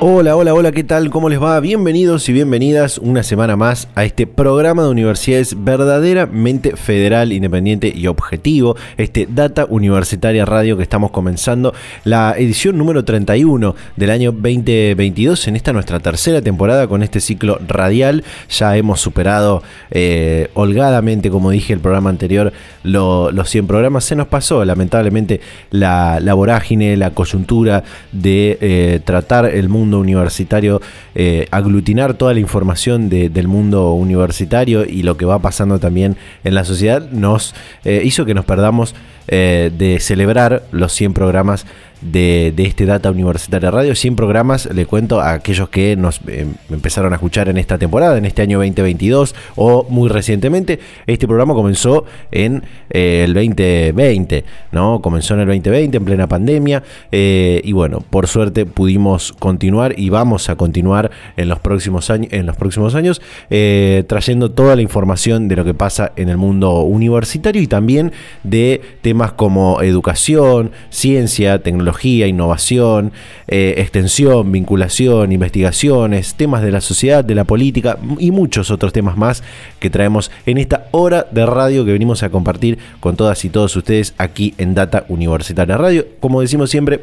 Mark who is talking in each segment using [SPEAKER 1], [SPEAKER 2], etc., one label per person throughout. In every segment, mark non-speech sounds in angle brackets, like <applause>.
[SPEAKER 1] Hola, hola, hola, ¿qué tal? ¿Cómo les va? Bienvenidos y bienvenidas una semana más a este programa de universidades verdaderamente federal, independiente y objetivo, este Data Universitaria Radio que estamos comenzando, la edición número 31 del año 2022, en esta nuestra tercera temporada con este ciclo radial. Ya hemos superado eh, holgadamente, como dije el programa anterior, los 100 programas. Se nos pasó, lamentablemente, la, vorágine, la coyuntura de eh, tratar el mundo universitario, eh, aglutinar toda la información del mundo universitario y lo que va pasando también en la sociedad, nos eh, hizo que nos perdamos eh, de celebrar los 100 programas de, este Data Universitaria Radio. 100 programas, le cuento a aquellos que nos eh, empezaron a escuchar en esta temporada, en este año 2022 o muy recientemente. Este programa comenzó en eh, el 2020, ¿no? Comenzó en el 2020, en plena pandemia. Eh, y bueno, por suerte pudimos continuar y vamos a continuar en los próximos años, en los próximos años trayendo toda la información de lo que pasa en el mundo universitario y también de temas como educación, ciencia, tecnología innovación, eh, extensión, vinculación, investigaciones, temas de la sociedad, de la política y muchos otros temas más que traemos en esta hora de radio que venimos a compartir con todas y todos ustedes aquí en Data Universitaria Radio. Como decimos siempre,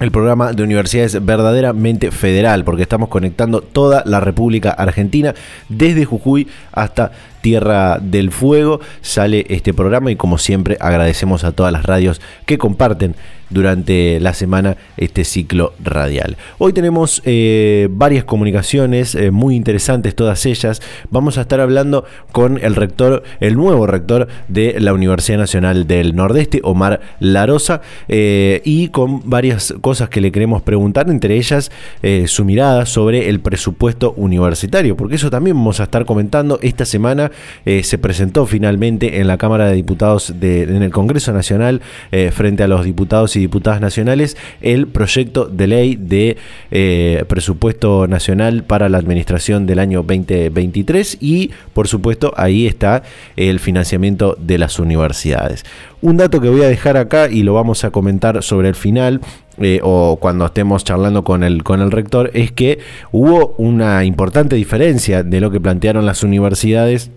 [SPEAKER 1] el programa de universidades verdaderamente federal, porque estamos conectando toda la República Argentina, desde Jujuy hasta Tierra del Fuego. Sale este programa y como siempre agradecemos a todas las radios que comparten durante la semana este ciclo radial. Hoy tenemos eh, varias comunicaciones eh, muy interesantes, todas ellas. Vamos a estar hablando con el rector, el nuevo rector de la Universidad Nacional del Nordeste, Omar Larosa, eh, y con varias cosas que le queremos preguntar, entre ellas su mirada sobre el presupuesto universitario, porque eso también vamos a estar comentando esta semana. se presentó finalmente en la Cámara de Diputados de, en el Congreso Nacional frente a los diputados y diputadas nacionales el proyecto de ley de eh, presupuesto nacional para la administración del año 2023 y por supuesto ahí está el financiamiento de las universidades. Un dato que voy a dejar acá y lo vamos a comentar sobre el final eh, o cuando estemos charlando con el, con el rector, es que hubo una importante diferencia de lo que plantearon las universidades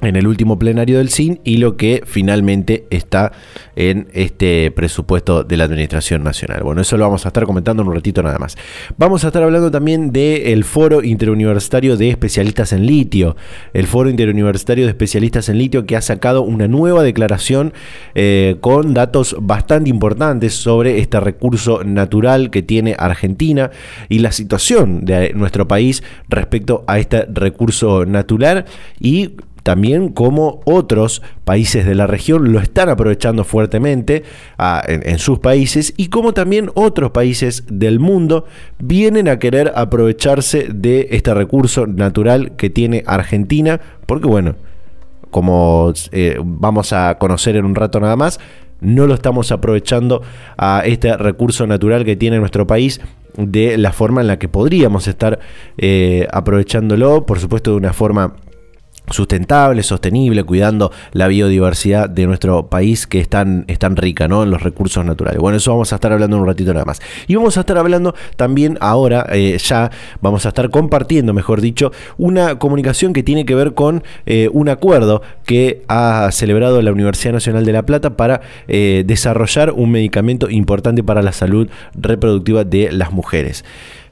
[SPEAKER 1] en el último plenario del CIN y lo que finalmente está en este presupuesto de la Administración Nacional. Bueno, eso lo vamos a estar comentando en un ratito nada más. Vamos a estar hablando también del Foro Interuniversitario de Especialistas en Litio, el Foro Interuniversitario de Especialistas en Litio que ha sacado una nueva declaración eh, con datos bastante importantes sobre este recurso natural que tiene Argentina y la situación de nuestro país respecto a este recurso natural y también como otros países de la región lo están aprovechando fuertemente ah, en, sus países y como también otros países del mundo vienen a querer aprovecharse de este recurso natural que tiene Argentina, porque bueno, como eh, vamos a conocer en un rato nada más, no lo estamos aprovechando a este recurso natural que tiene nuestro país de la forma en la que podríamos estar eh, aprovechándolo, por supuesto de una forma sustentable, sostenible, cuidando la biodiversidad de nuestro país que es tan, rica ¿no? en los recursos naturales. Bueno, eso vamos a estar hablando un ratito nada más. Y vamos a estar hablando también ahora, eh, ya vamos a estar compartiendo, mejor dicho, una comunicación que tiene que ver con eh, un acuerdo que ha celebrado la Universidad Nacional de La Plata para eh, desarrollar un medicamento importante para la salud reproductiva de las mujeres.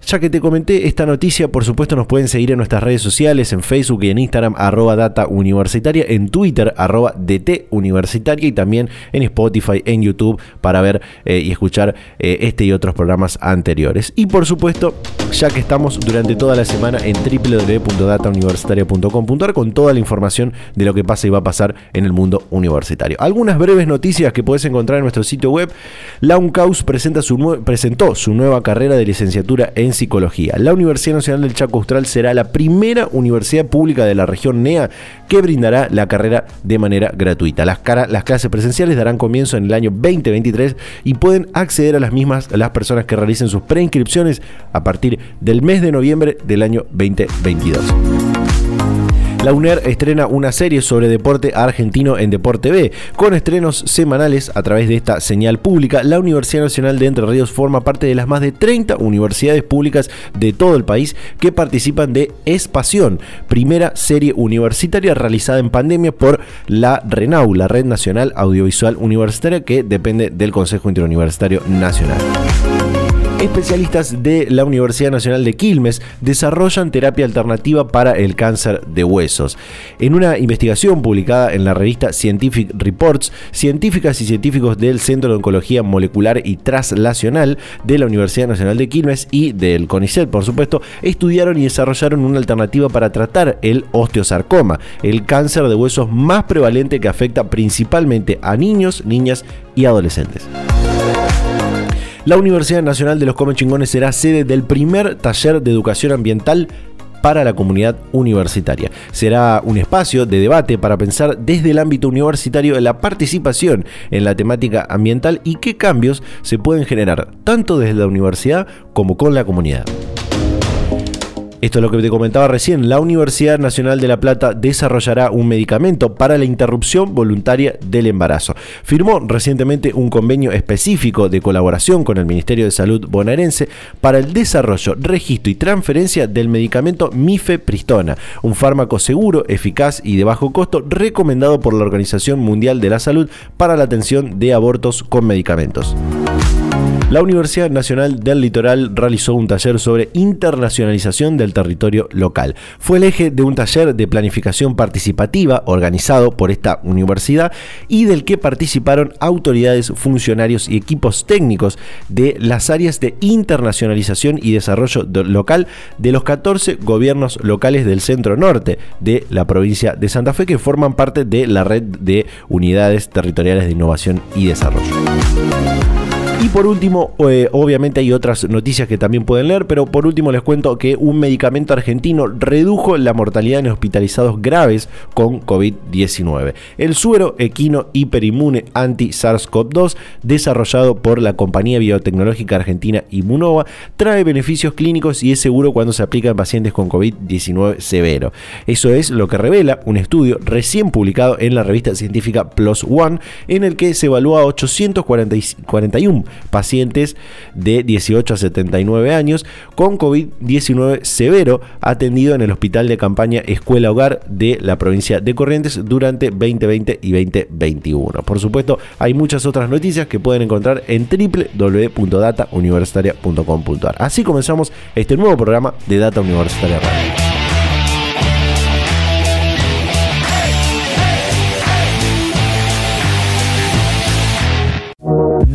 [SPEAKER 1] Ya que te comenté esta noticia, por supuesto nos pueden seguir en nuestras redes sociales, en Facebook y en Instagram, arroba data en Twitter, arroba DT universitaria y también en Spotify, en YouTube, para ver eh, y escuchar eh, este y otros programas anteriores. Y por supuesto, ya que estamos durante toda la semana en www.datauniversitaria.com.ar con toda la información de lo que pasa y va a pasar en el mundo universitario. Algunas breves noticias que puedes encontrar en nuestro sitio web. La UNCAUS presenta su presentó su nueva carrera de licenciatura en psicología. La Universidad Nacional del Chaco Austral será la primera universidad pública de la región NEA que brindará la carrera de manera gratuita. Las, las clases presenciales darán comienzo en el año 2023 y pueden acceder a las mismas las personas que realicen sus preinscripciones a partir del mes de noviembre del año 2022. La UNER estrena una serie sobre deporte argentino en Deporte B. Con estrenos semanales a través de esta señal pública, la Universidad Nacional de Entre Ríos forma parte de las más de 30 universidades públicas de todo el país que participan de Espasión, primera serie universitaria realizada en pandemia por la RENAU, la Red Nacional Audiovisual Universitaria, que depende del Consejo Interuniversitario Nacional. Especialistas de la Universidad Nacional de Quilmes desarrollan terapia alternativa para el cáncer de huesos. En una investigación publicada en la revista Scientific Reports, científicas y científicos del Centro de Oncología Molecular y Translacional de la Universidad Nacional de Quilmes y del CONICET, por supuesto, estudiaron y desarrollaron una alternativa para tratar el osteosarcoma, el cáncer de huesos más prevalente que afecta principalmente a niños, niñas y adolescentes. La Universidad Nacional de los Comechingones será sede del primer taller de educación ambiental para la comunidad universitaria. Será un espacio de debate para pensar desde el ámbito universitario la participación en la temática ambiental y qué cambios se pueden generar tanto desde la universidad como con la comunidad. Esto es lo que te comentaba recién. La Universidad Nacional de La Plata desarrollará un medicamento para la interrupción voluntaria del embarazo. Firmó recientemente un convenio específico de colaboración con el Ministerio de Salud bonaerense para el desarrollo, registro y transferencia del medicamento mifepristona, un fármaco seguro, eficaz y de bajo costo recomendado por la Organización Mundial de la Salud para la atención de abortos con medicamentos. La Universidad Nacional del Litoral realizó un taller sobre internacionalización del territorio local. Fue el eje de un taller de planificación participativa organizado por esta universidad y del que participaron autoridades, funcionarios y equipos técnicos de las áreas de internacionalización y desarrollo local de los 14 gobiernos locales del centro norte de la provincia de Santa Fe que forman parte de la red de unidades territoriales de innovación y desarrollo. Y por último, eh, obviamente hay otras noticias que también pueden leer, pero por último les cuento que un medicamento argentino redujo la mortalidad en hospitalizados graves con COVID-19. El suero equino hiperinmune anti-SARS-CoV-2, desarrollado por la compañía biotecnológica argentina Immunova, trae beneficios clínicos y es seguro cuando se aplica en pacientes con COVID-19 severo. Eso es lo que revela un estudio recién publicado en la revista científica Plus One, en el que se evalúa a 841 pacientes de 18 a 79 años con COVID-19 severo atendido en el hospital de campaña Escuela Hogar de la provincia de Corrientes durante 2020 y 2021. Por supuesto, hay muchas otras noticias que pueden encontrar en www.datauniversitaria.com.ar. Así comenzamos este nuevo programa de Data Universitaria Radio.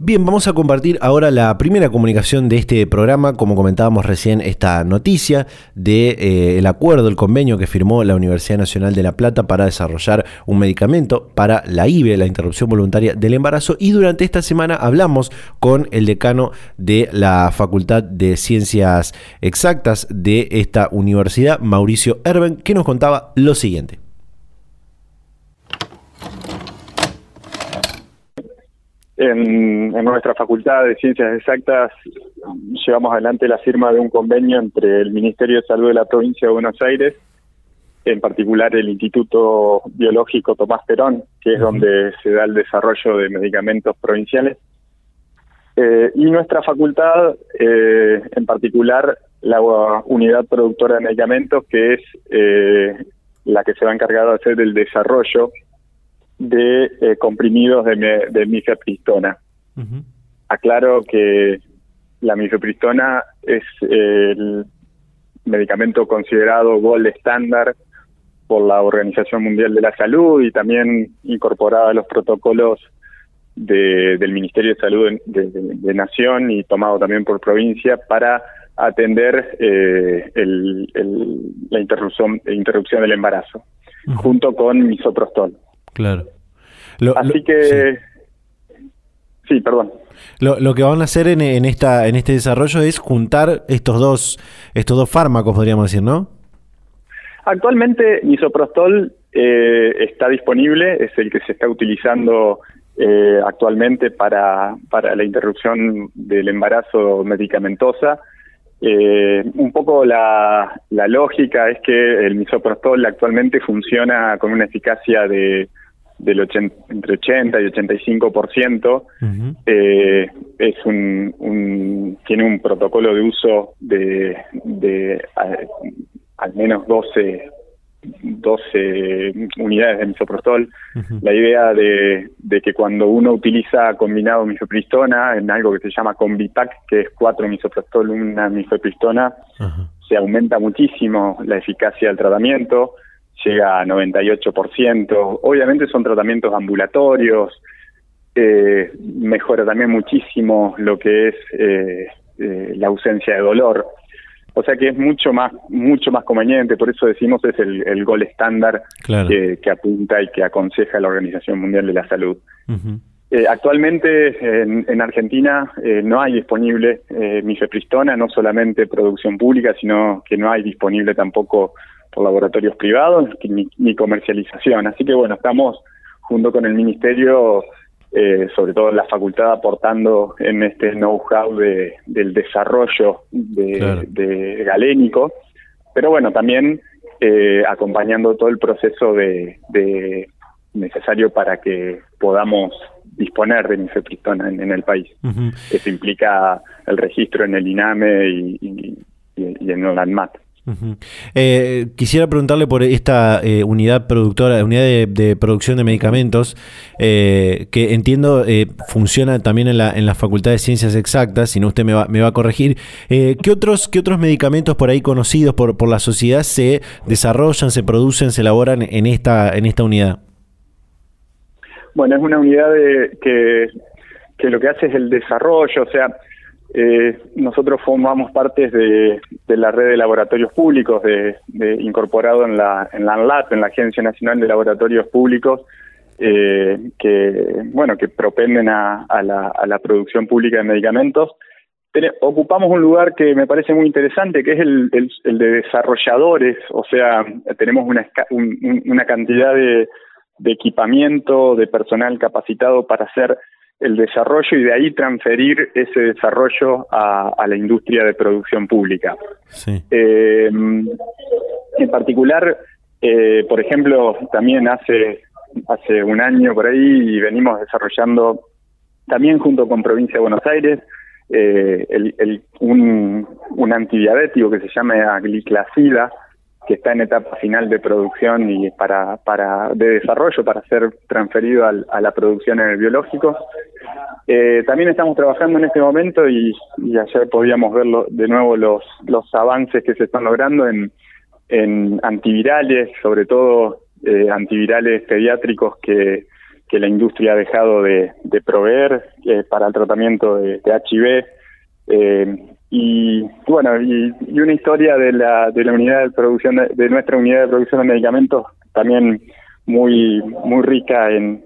[SPEAKER 1] Bien, vamos a compartir ahora la primera comunicación de este programa, como comentábamos recién, esta noticia del de, eh, acuerdo, el convenio que firmó la Universidad Nacional de La Plata para desarrollar un medicamento para la IVE, la interrupción voluntaria del embarazo, y durante esta semana hablamos con el decano de la Facultad de Ciencias Exactas de esta universidad, Mauricio Erben, que nos contaba lo siguiente.
[SPEAKER 2] En, nuestra Facultad de Ciencias Exactas llevamos adelante la firma de un convenio entre el Ministerio de Salud de la provincia de Buenos Aires, en particular el Instituto Biológico Tomás Perón, que es donde se da el desarrollo de medicamentos provinciales, eh, y nuestra facultad, eh, en particular la unidad productora de medicamentos, que es eh, la que se va a encargar de hacer el desarrollo de eh, comprimidos de, de mifepristona. Aclaro que la mifepristona es el medicamento considerado gold estándar por la Organización Mundial de la Salud y también incorporado a los protocolos del Ministerio de Salud de, Nación y tomado también por provincia para atender eh, la interrupción, interrupción del embarazo, junto con misoprostol.
[SPEAKER 1] Claro.
[SPEAKER 2] Así que... Sí, perdón.
[SPEAKER 1] Lo, que van a hacer en, en, esta, en este desarrollo es juntar estos dos, estos dos fármacos, podríamos decir, ¿no?
[SPEAKER 2] Actualmente misoprostol eh, está disponible, es el que se está utilizando eh, actualmente para, para la interrupción del embarazo medicamentosa. Eh, un poco la, la lógica es que el misoprostol actualmente funciona con una eficacia de del entre 80 y 85%, eh, es un, un, tiene un protocolo de uso de, de al menos 12, 12 unidades de misoprostol. La idea de, de, que cuando uno utiliza combinado misopristona en algo que se llama Combipac, que es 4 misoprostol, una misopristona, se aumenta muchísimo la eficacia del tratamiento llega a 98%. Obviamente son tratamientos ambulatorios, eh, mejora también muchísimo lo que es eh, eh, la ausencia de dolor. O sea que es mucho más mucho más conveniente, por eso decimos es el, el gol estándar que, apunta y que aconseja la Organización Mundial de la Salud. actualmente en, Argentina no hay disponible eh, mifepristona, no solamente producción pública, sino que no hay disponible tampoco por laboratorios privados ni, comercialización. Así que bueno, estamos junto con el Ministerio, eh, sobre todo la facultad, aportando en este know-how de, del desarrollo de, galénico, pero bueno, también eh, acompañando todo el proceso de, necesario para que podamos disponer de nifepristona en, el país. Eso implica el registro en el INAME y, en el ANMAT.
[SPEAKER 1] Eh, quisiera preguntarle por esta eh, unidad productora, unidad de, producción de medicamentos, eh, que entiendo funciona también en la, en la Facultad de Ciencias Exactas, si no usted me va, me va a corregir. ¿qué, otros, ¿Qué otros medicamentos por ahí conocidos por, la sociedad se desarrollan, se producen, se elaboran en esta, en esta unidad?
[SPEAKER 2] Bueno, es una unidad que, que lo que hace es el desarrollo, o sea, eh, nosotros formamos parte de, la red de laboratorios públicos de, incorporado en la en la ANLAT, en la Agencia Nacional de Laboratorios Públicos, eh, que bueno que propenden a, la, producción pública de medicamentos. ocupamos un lugar que me parece muy interesante, que es el, el, de desarrolladores, o sea, tenemos una, una cantidad de, de equipamiento, de personal capacitado para hacer el desarrollo y de ahí transferir ese desarrollo a, la industria de producción pública. Eh, en particular, eh, por ejemplo, también hace hace un año por ahí venimos desarrollando también junto con Provincia de Buenos Aires eh, el, un, un antidiabético que se llama gliclacida que está en etapa final de producción y para, para de desarrollo para ser transferido a la producción en el biológico. Eh, también estamos trabajando en este momento y, ayer podíamos ver de nuevo los, los avances que se están logrando en, en antivirales, sobre todo eh, antivirales pediátricos que, que la industria ha dejado de, de proveer eh, para el tratamiento de, de HIV. Eh, y bueno y, una historia de la de la unidad de producción de, nuestra unidad de producción de medicamentos también muy muy rica en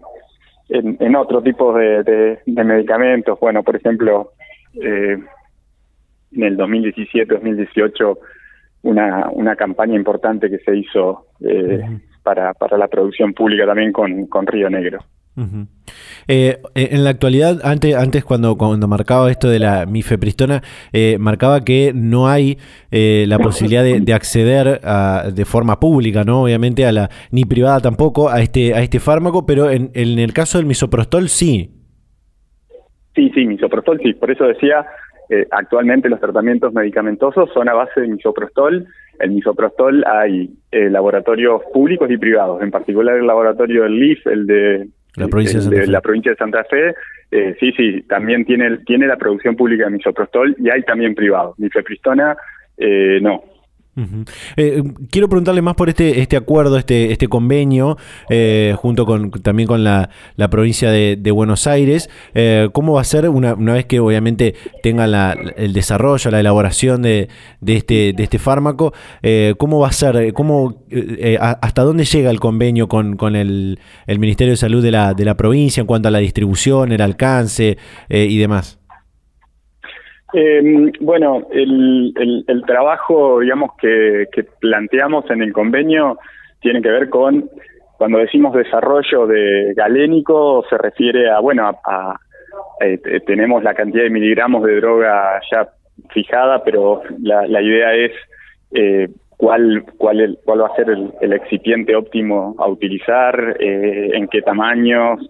[SPEAKER 2] en, en otro tipo de, de, medicamentos. Bueno por ejemplo eh, en el 2017-2018 una una campaña importante que se hizo eh, para para la producción pública también con con Río Negro
[SPEAKER 1] eh, en la actualidad, antes, antes cuando, cuando marcaba esto de la mifepristona, eh, marcaba que no hay eh, la posibilidad de, acceder de forma pública, ¿no? Obviamente a la, ni privada tampoco, a este, a este fármaco, pero en, en el caso del misoprostol sí.
[SPEAKER 2] Sí, sí, misoprostol sí. Por eso decía, actualmente los tratamientos medicamentosos son a base de misoprostol. El misoprostol hay laboratorios públicos y privados, en particular el laboratorio del LIF, el de
[SPEAKER 1] la provincia de, Santa Fe.
[SPEAKER 2] la provincia de Santa Fe, eh, sí, sí, también tiene, tiene la producción pública de misoprostol y hay también privado. Mifepristona, eh, no.
[SPEAKER 1] Eh, quiero preguntarle más por este, este acuerdo, este, este convenio, eh, junto con también con la, provincia de, Buenos Aires. Eh, ¿Cómo va a ser una, una vez que obviamente tenga el desarrollo, la elaboración de, de, este, de este fármaco? ¿Cómo va a ser? ¿Cómo, ¿Hasta dónde llega el convenio con, con el, el, Ministerio de Salud de la, de la provincia en cuanto a la distribución, el alcance y demás?
[SPEAKER 2] Eh, bueno, el, el, trabajo, digamos, que, planteamos en el convenio tiene que ver con, cuando decimos desarrollo de galénico, se refiere a, bueno, a, eh, tenemos la cantidad de miligramos de droga ya fijada, pero la, la idea es eh, cuál, cuál, cuál va a ser el, el excipiente óptimo a utilizar, eh, en qué tamaños,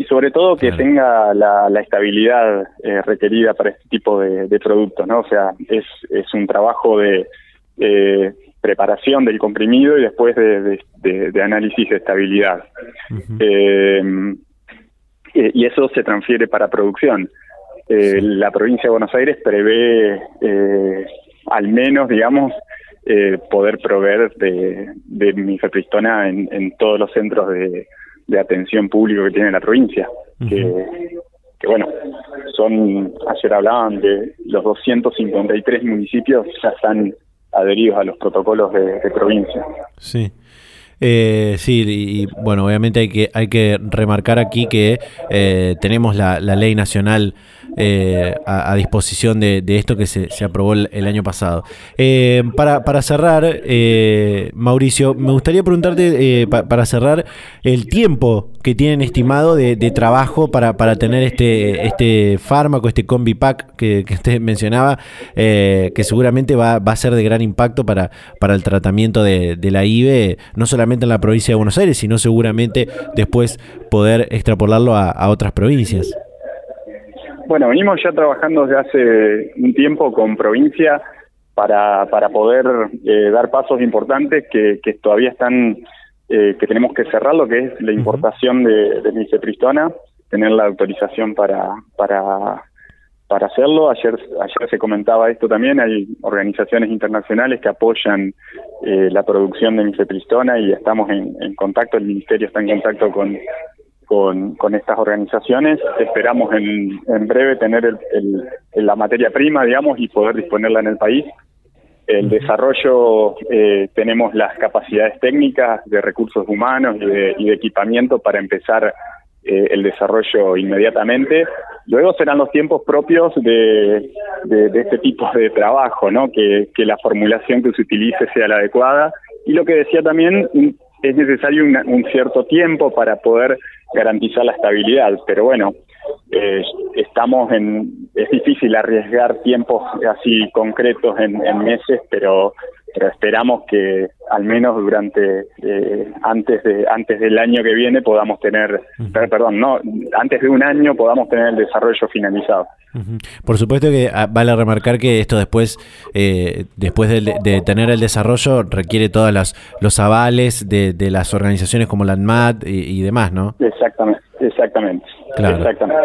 [SPEAKER 2] y sobre todo que tenga la, estabilidad eh, requerida para este tipo de, productos, ¿no? O sea, es, es un trabajo de preparación del comprimido y después de, análisis de estabilidad. Eh, y eso se transfiere para producción. Eh, la provincia de Buenos Aires prevé al menos, digamos, poder proveer de, de mifepristona en, en todos los centros de, de atención público que tiene la provincia. que, bueno, son, ayer hablaban de los 253 municipios ya están adheridos a los protocolos de, provincia.
[SPEAKER 1] Sí. Eh, sí, y, bueno, obviamente hay que, hay que remarcar aquí que eh, tenemos la, la, ley nacional eh, a, disposición de, esto que se, aprobó el, año pasado. Eh, para, para, cerrar, Mauricio, me gustaría preguntarte, para cerrar, el tiempo que tienen estimado de, trabajo para, para, tener este, este fármaco, este combi pack que, usted mencionaba, que seguramente va, va, a ser de gran impacto para, para el tratamiento de, la IVE, no solamente en la provincia de Buenos Aires, sino seguramente después poder extrapolarlo a otras provincias.
[SPEAKER 2] Bueno, venimos ya trabajando desde hace un tiempo con provincia para, para poder eh, dar pasos importantes que, que todavía están, eh, que tenemos que cerrar, lo que es la importación de, de tener la autorización para, para, para hacerlo. Ayer, ayer se comentaba esto también, hay organizaciones internacionales que apoyan eh, la producción de micepristona y estamos en, en contacto, el Ministerio está en contacto con con, con estas organizaciones. Esperamos en, en breve tener el, la materia prima, digamos, y poder disponerla en el país. El desarrollo, eh, tenemos las capacidades técnicas de recursos humanos y de, y de equipamiento para empezar eh, el desarrollo inmediatamente. Luego serán los tiempos propios de, este tipo de trabajo, ¿no? Que, la formulación que se utilice sea la adecuada. Y lo que decía también, es necesario un cierto tiempo para poder garantizar la estabilidad. Pero bueno, eh, estamos en, es difícil arriesgar tiempos así concretos en meses, pero pero esperamos que al menos durante eh, antes de antes del año que viene podamos tener perdón no antes de un año podamos tener el desarrollo finalizado.
[SPEAKER 1] Por supuesto que ah, vale remarcar que esto después eh, después de, tener el desarrollo requiere todos los, los avales de, de las organizaciones como la ANMAT y, demás no
[SPEAKER 2] exactamente exactamente exactamente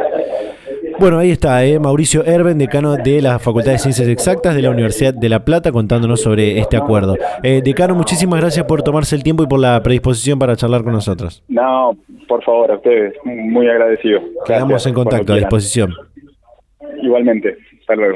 [SPEAKER 1] bueno, ahí está, eh, Mauricio Erben, decano de la Facultad de Ciencias Exactas de la Universidad de La Plata, contándonos sobre este acuerdo. Eh, decano, muchísimas gracias por tomarse el tiempo y por la predisposición para charlar con nosotros.
[SPEAKER 2] No, por favor, a ustedes, muy agradecido.
[SPEAKER 1] Quedamos en contacto, a disposición.
[SPEAKER 2] Igualmente, hasta luego.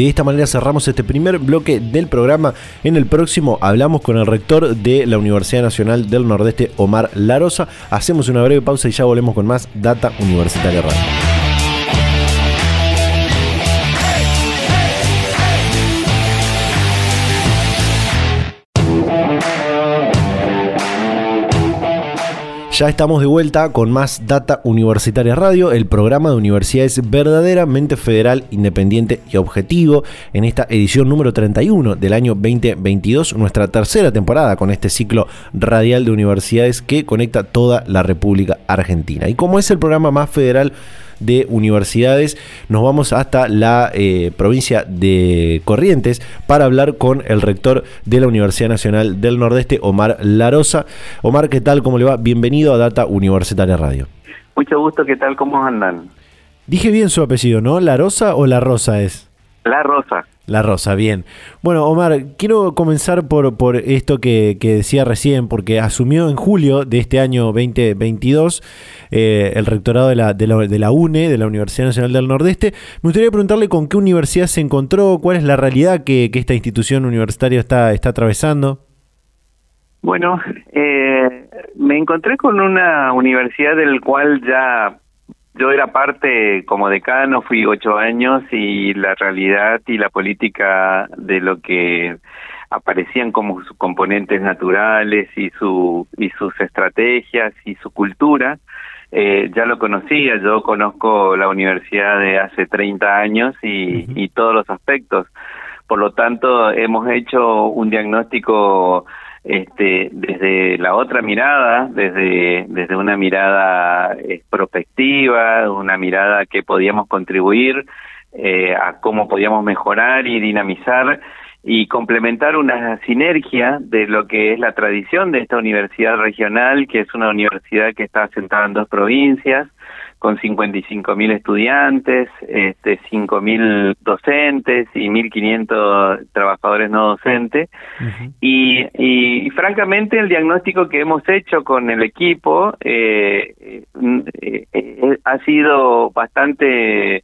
[SPEAKER 1] De esta manera cerramos este primer bloque del programa. En el próximo hablamos con el rector de la Universidad Nacional del Nordeste, Omar Larosa. Hacemos una breve pausa y ya volvemos con más Data Universitaria Radio. Ya estamos de vuelta con más Data Universitaria Radio, el programa de universidades verdaderamente federal, independiente y objetivo, en esta edición número 31 del año 2022, nuestra tercera temporada con este ciclo radial de universidades que conecta toda la República Argentina. Y como es el programa más federal, de universidades. Nos vamos hasta la eh, provincia de Corrientes para hablar con el rector de la Universidad Nacional del Nordeste, Omar Larosa. Omar, ¿qué tal? ¿Cómo le va? Bienvenido a Data Universitaria Radio.
[SPEAKER 3] Mucho gusto, ¿qué tal? ¿Cómo andan?
[SPEAKER 1] Dije bien su apellido, ¿no? ¿La Rosa o La Rosa es?
[SPEAKER 3] La Rosa.
[SPEAKER 1] La Rosa, bien. Bueno, Omar, quiero comenzar por, por esto que, decía recién, porque asumió en julio de este año 2022 eh, el rectorado de la, de, la, UNE, de la Universidad Nacional del Nordeste. Me gustaría preguntarle con qué universidad se encontró, cuál es la realidad que, esta institución universitaria está, está atravesando.
[SPEAKER 3] Bueno, eh, me encontré con una universidad del cual ya yo era parte como decano, fui ocho años y la realidad y la política de lo que aparecían como sus componentes naturales y su y sus estrategias y su cultura eh, ya lo conocía. Yo conozco la universidad de hace 30 años y, y todos los aspectos. Por lo tanto hemos hecho un diagnóstico este, desde la otra mirada, desde, desde una mirada eh, prospectiva, una mirada que podíamos contribuir eh, a cómo podíamos mejorar y dinamizar y complementar una sinergia de lo que es la tradición de esta universidad regional, que es una universidad que está asentada en dos provincias, con 55 mil estudiantes, este, 5 mil docentes y 1.500 trabajadores no docentes. y, y, francamente el diagnóstico que hemos hecho con el equipo eh, eh, eh ha sido bastante eh,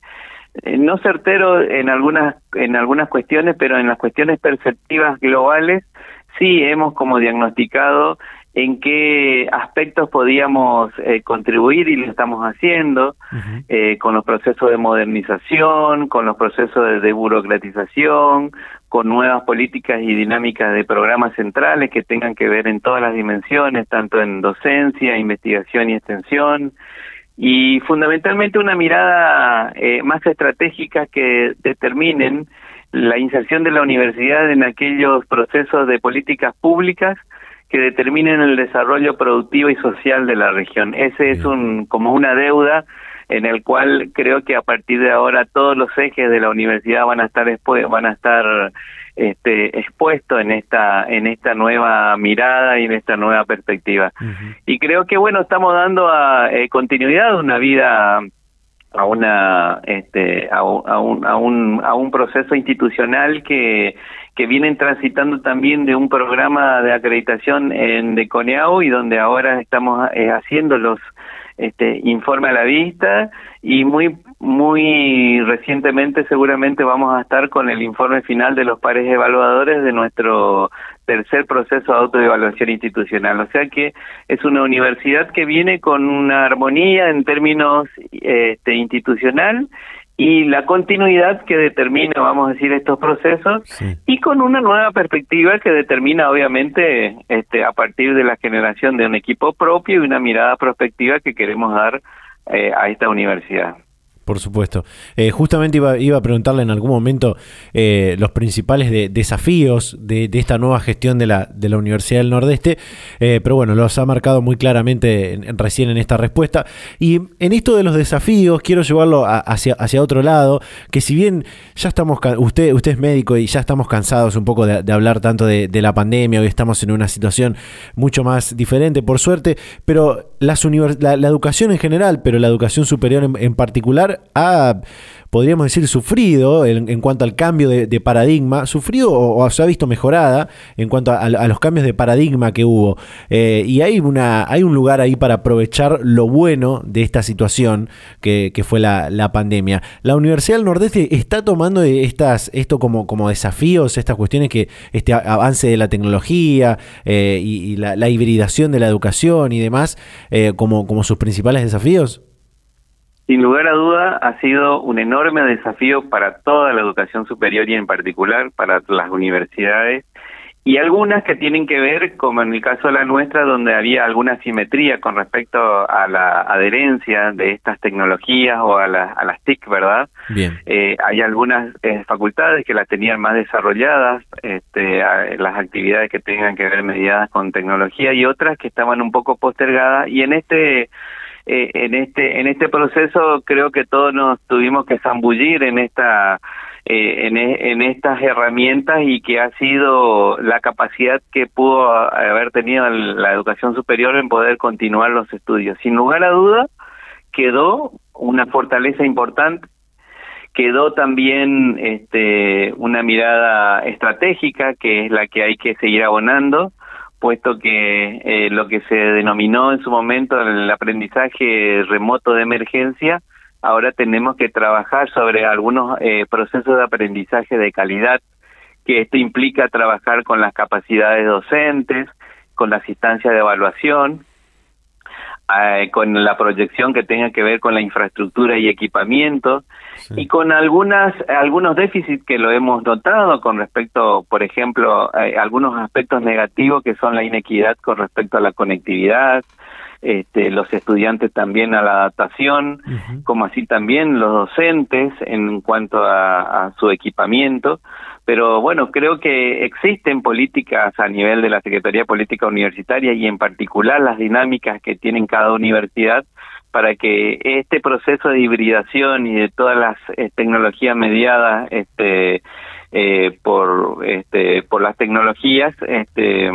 [SPEAKER 3] no certero en algunas en algunas cuestiones, pero en las cuestiones perceptivas globales sí hemos como diagnosticado en qué aspectos podíamos eh, contribuir y lo estamos haciendo eh, con los procesos de modernización, con los procesos de desburocratización, con nuevas políticas y dinámicas de programas centrales que tengan que ver en todas las dimensiones, tanto en docencia, investigación y extensión, y fundamentalmente una mirada eh, más estratégica que determinen la inserción de la universidad en aquellos procesos de políticas públicas que determinen el desarrollo productivo y social de la región. Ese es un como una deuda en el cual creo que a partir de ahora todos los ejes de la universidad van a estar van a estar este, expuestos en esta en esta nueva mirada y en esta nueva perspectiva. Y creo que bueno, estamos dando a, eh, continuidad a una vida a una este a, a, un, a un a un proceso institucional que que vienen transitando también de un programa de acreditación en de Coneau y donde ahora estamos eh, haciendo los este informe a la vista y muy muy recientemente seguramente vamos a estar con el informe final de los pares evaluadores de nuestro tercer proceso de autoevaluación institucional. O sea que es una universidad que viene con una armonía en términos este, institucional y la continuidad que determina, vamos a decir, estos procesos y con una nueva perspectiva que determina, obviamente, este, a partir de la generación de un equipo propio y una mirada prospectiva que queremos dar eh, a esta universidad.
[SPEAKER 1] Por supuesto. Eh, justamente iba, iba, a preguntarle en algún momento eh, los principales desafíos de, esta nueva gestión de la, de la Universidad del Nordeste, eh, pero bueno, los ha marcado muy claramente recién en esta respuesta. Y en esto de los desafíos, quiero llevarlo hacia, hacia otro lado, que si bien ya estamos, usted, usted es médico y ya estamos cansados un poco de, hablar tanto de, la pandemia, hoy estamos en una situación mucho más diferente, por suerte, pero las la, la, educación en general, pero la educación superior en particular, ha, podríamos decir, sufrido en, cuanto al cambio de, paradigma, sufrido o, se ha visto mejorada en cuanto a, los cambios de paradigma que hubo. Eh, y hay, una, hay un lugar ahí para aprovechar lo bueno de esta situación que, fue la, pandemia. La Universidad del Nordeste está tomando estas, esto como, como desafíos, estas cuestiones que este avance de la tecnología eh, y, la, hibridación de la educación y demás eh, como, como sus principales desafíos.
[SPEAKER 3] Sin lugar a duda, ha sido un enorme desafío para toda la educación superior y en particular para las universidades y algunas que tienen que ver, como en el caso de la nuestra, donde había alguna simetría con respecto a la adherencia de estas tecnologías o a, a las TIC, ¿verdad?
[SPEAKER 1] Bien.
[SPEAKER 3] Eh, hay algunas eh, facultades que las tenían más desarrolladas, este, las actividades que tengan que ver mediadas con tecnología y otras que estaban un poco postergadas y en este eh, en este en este proceso creo que todos nos tuvimos que zambullir en esta eh, en, e, en, estas herramientas y que ha sido la capacidad que pudo haber tenido la educación superior en poder continuar los estudios. Sin lugar a duda, quedó una fortaleza importante, quedó también este, una mirada estratégica que es la que hay que seguir abonando, puesto que eh, lo que se denominó en su momento el aprendizaje remoto de emergencia, ahora tenemos que trabajar sobre algunos eh, procesos de aprendizaje de calidad, que esto implica trabajar con las capacidades docentes, con las instancias de evaluación, eh, con la proyección que tenga que ver con la infraestructura y equipamiento y con algunas algunos déficits que lo hemos notado con respecto, por ejemplo, a algunos aspectos negativos que son la inequidad con respecto a la conectividad, este, los estudiantes también a la adaptación, como así también los docentes en cuanto a, su equipamiento. Pero bueno, creo que existen políticas a nivel de la Secretaría Política Universitaria y en particular las dinámicas que tienen cada universidad para que este proceso de hibridación y de todas las eh, tecnologías mediadas este, eh, por, este, por las tecnologías este,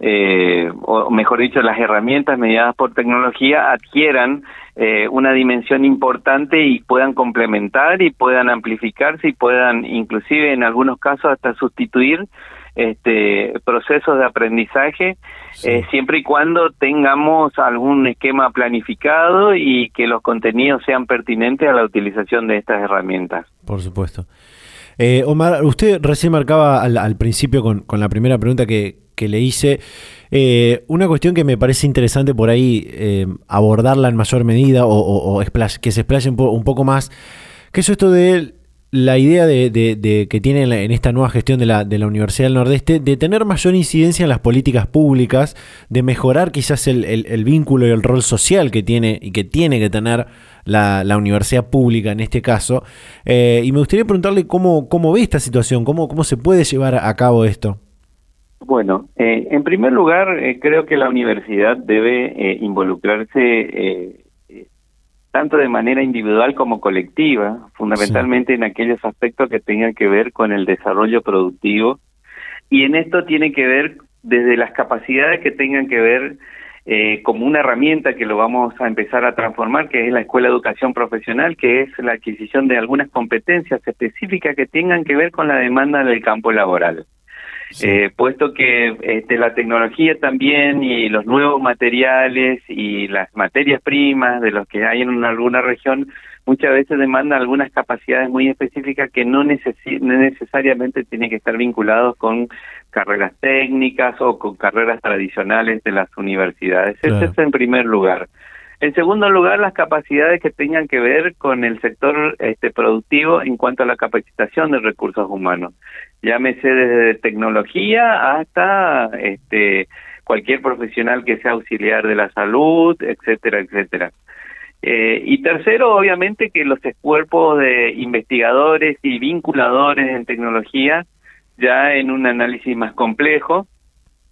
[SPEAKER 3] eh, o mejor dicho, las herramientas mediadas por tecnología adquieran eh, una dimensión importante y puedan complementar y puedan amplificarse y puedan inclusive en algunos casos hasta sustituir este procesos de aprendizaje eh, siempre y cuando tengamos algún esquema planificado y que los contenidos sean pertinentes a la utilización de estas herramientas.
[SPEAKER 1] Por supuesto. Eh, Omar, usted recién marcaba al, principio con, con, la primera pregunta que, que le hice. Eh, una cuestión que me parece interesante por ahí eh, abordarla en mayor medida o, que se explaye un, poco más, que es esto de la idea de, que tiene en, esta nueva gestión de la, Universidad del Nordeste de tener mayor incidencia en las políticas públicas, de mejorar quizás el, vínculo y el rol social que tiene y que tiene que tener la, universidad pública en este caso. Eh, y me gustaría preguntarle cómo, cómo ve esta situación, cómo, cómo se puede llevar a cabo esto.
[SPEAKER 3] Bueno, eh, en primer lugar, eh, creo que la universidad debe eh, involucrarse tanto de manera individual como colectiva, fundamentalmente en aquellos aspectos que tengan que ver con el desarrollo productivo. Y en esto tiene que ver desde las capacidades que tengan que ver como una herramienta que lo vamos a empezar a transformar, que es la Escuela de Educación Profesional, que es la adquisición de algunas competencias específicas que tengan que ver con la demanda del campo laboral. Eh, puesto que este, la tecnología también y los nuevos materiales y las materias primas de los que hay en alguna región muchas veces demandan algunas capacidades muy específicas que no, necesariamente tienen que estar vinculados con carreras técnicas o con carreras tradicionales de las universidades. Ese es en primer lugar. En segundo lugar, las capacidades que tengan que ver con el sector este, productivo en cuanto a la capacitación de recursos humanos. Llámese desde tecnología hasta este, cualquier profesional que sea auxiliar de la salud, etcétera, etcétera. Eh, y tercero, obviamente, que los cuerpos de investigadores y vinculadores en tecnología, ya en un análisis más complejo,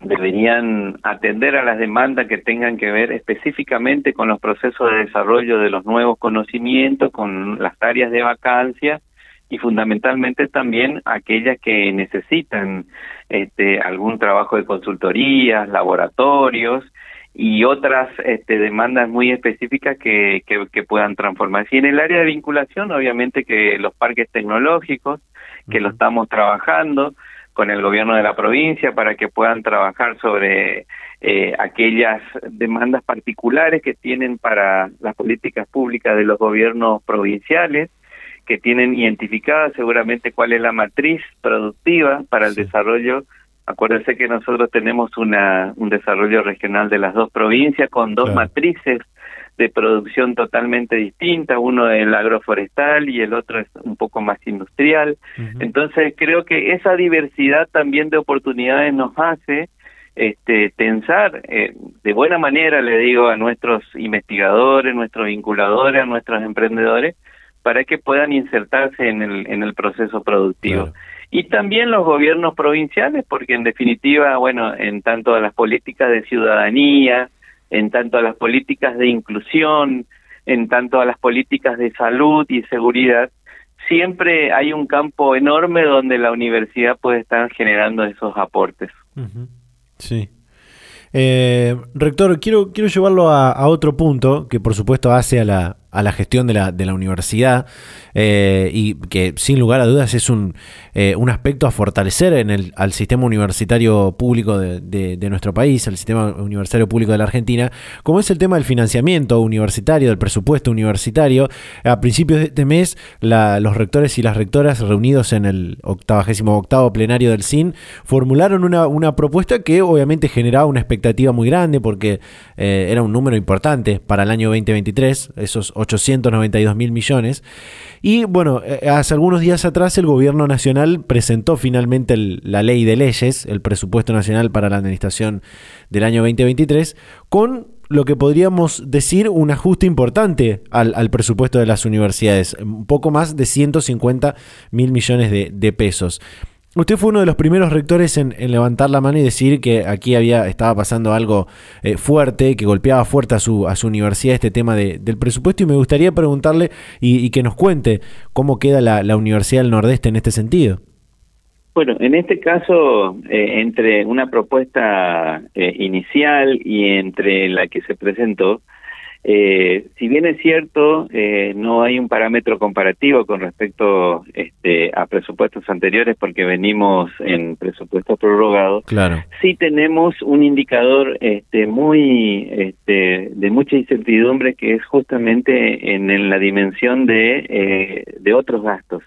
[SPEAKER 3] deberían atender a las demandas que tengan que ver específicamente con los procesos de desarrollo de los nuevos conocimientos, con las áreas de vacancia y fundamentalmente también aquellas que necesitan este, algún trabajo de consultorías, laboratorios y otras este, demandas muy específicas que, que, que puedan transformarse. Y en el área de vinculación, obviamente que los parques tecnológicos, que lo estamos trabajando, con el gobierno de la provincia para que puedan trabajar sobre eh, aquellas demandas particulares que tienen para las políticas públicas de los gobiernos provinciales, que tienen identificada seguramente cuál es la matriz productiva para el desarrollo. Acuérdense que nosotros tenemos una, un desarrollo regional de las dos provincias con dos matrices de producción totalmente distinta, uno el agroforestal y el otro es un poco más industrial. Entonces creo que esa diversidad también de oportunidades nos hace este, pensar eh, de buena manera, le digo a nuestros investigadores, nuestros vinculadores, a nuestros emprendedores, para que puedan insertarse en el, en el proceso productivo. Y también los gobiernos provinciales, porque en definitiva, bueno, en tanto a las políticas de ciudadanía, en tanto a las políticas de inclusión, en tanto a las políticas de salud y seguridad, siempre hay un campo enorme donde la universidad puede estar generando esos aportes.
[SPEAKER 1] Sí. Eh, rector, quiero, quiero llevarlo a, otro punto que por supuesto hace a la, a la gestión de la, de la universidad eh, y que sin lugar a dudas es un, eh, un aspecto a fortalecer en el, al sistema universitario público de, nuestro país, al sistema universitario público de la Argentina, como es el tema del financiamiento universitario, del presupuesto universitario. A principios de este mes, los rectores y las rectoras reunidos en el 88 plenario del CIN formularon una, una propuesta que obviamente generaba una expectativa muy grande porque eh, era un número importante para el año 2023, esos 892 mil millones. Y bueno, eh, hace algunos días atrás el gobierno nacional presentó finalmente la ley de leyes, el presupuesto nacional para la administración del año 2023, con lo que podríamos decir un ajuste importante al, presupuesto de las universidades, un poco más de 150 mil millones de pesos. Usted fue uno de los primeros rectores en, levantar la mano y decir que aquí había estaba pasando algo eh, fuerte, que golpeaba fuerte a su, a su universidad este tema del presupuesto y me gustaría preguntarle y, que nos cuente cómo queda la, Universidad del Nordeste en este sentido.
[SPEAKER 3] Bueno, en este caso, eh, entre una propuesta eh, inicial y entre la que se presentó, eh, si bien es cierto, eh, no hay un parámetro comparativo con respecto este, a presupuestos anteriores porque venimos en presupuesto prorrogado.
[SPEAKER 1] Claro.
[SPEAKER 3] Sí tenemos un indicador este, muy este, de mucha incertidumbre que es justamente en, la dimensión de, eh, de otros gastos.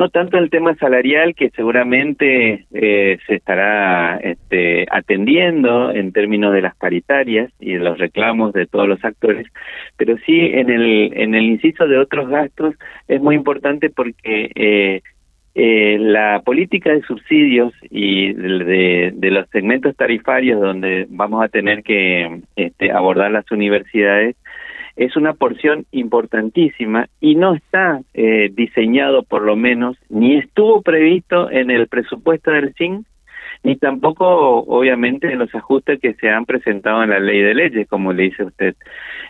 [SPEAKER 3] No tanto el tema salarial, que seguramente eh, se estará este, atendiendo en términos de las paritarias y de los reclamos de todos los actores, pero sí en el, en el inciso de otros gastos es muy importante porque eh, eh, la política de subsidios y de, de, los segmentos tarifarios donde vamos a tener que este, abordar las universidades es una porción importantísima y no está eh, diseñado por lo menos, ni estuvo previsto en el presupuesto del CIN, ni tampoco obviamente en los ajustes que se han presentado en la ley de leyes, como le dice usted.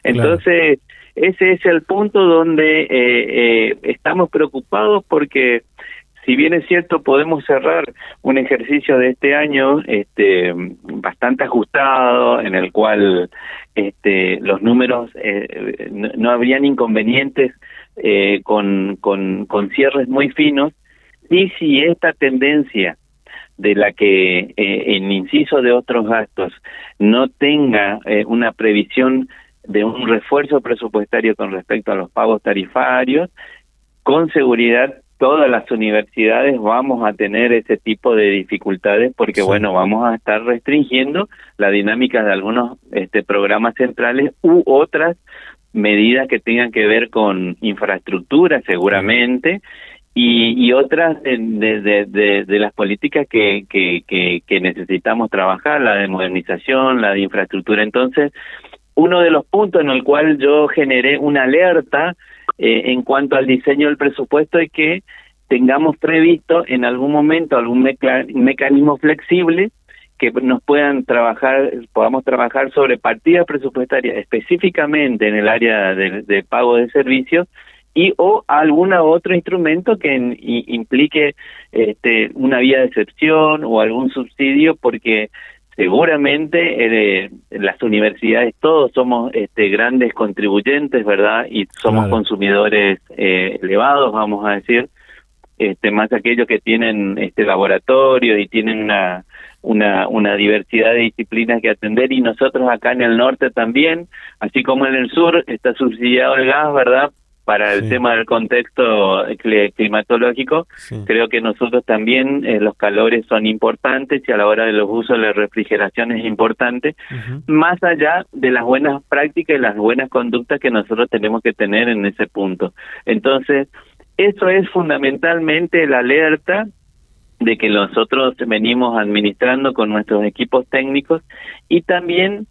[SPEAKER 3] Entonces, ese es el punto donde eh, eh, estamos preocupados porque si bien es cierto, podemos cerrar un ejercicio de este año este, bastante ajustado, en el cual este, los números eh, no, habrían inconvenientes eh, con, con, cierres muy finos, y si esta tendencia de la que eh, en inciso de otros gastos no tenga una previsión de un refuerzo presupuestario con respecto a los pagos tarifarios, con seguridad todas las universidades vamos a tener ese tipo de dificultades porque bueno vamos a estar restringiendo la dinámica de algunos este programas centrales u otras medidas que tengan que ver con infraestructura seguramente y, y otras de, de, de, de, las políticas que, que, que, que necesitamos trabajar, la de modernización, la de infraestructura. Entonces, uno de los puntos en el cual yo generé una alerta eh, en cuanto al diseño del presupuesto es que tengamos previsto en algún momento algún mecanismo flexible que nos puedan trabajar, podamos trabajar sobre partidas presupuestarias específicamente en el área de, pago de servicios y o algún otro instrumento que implique este, una vía de excepción o algún subsidio porque seguramente eh, las universidades todos somos este, grandes contribuyentes, ¿verdad? Y somos consumidores eh, elevados, vamos a decir, este, más aquellos que tienen este laboratorio y tienen una, una, una diversidad de disciplinas que atender y nosotros acá en el norte también, así como en el sur está subsidiado el gas, ¿verdad? Para el tema del contexto climatológico, creo que nosotros también eh, los calores son importantes y a la hora de los usos la refrigeración es importante, más allá de las buenas prácticas y las buenas conductas que nosotros tenemos que tener en ese punto. Entonces, eso es fundamentalmente la alerta de que nosotros venimos administrando con nuestros equipos técnicos y también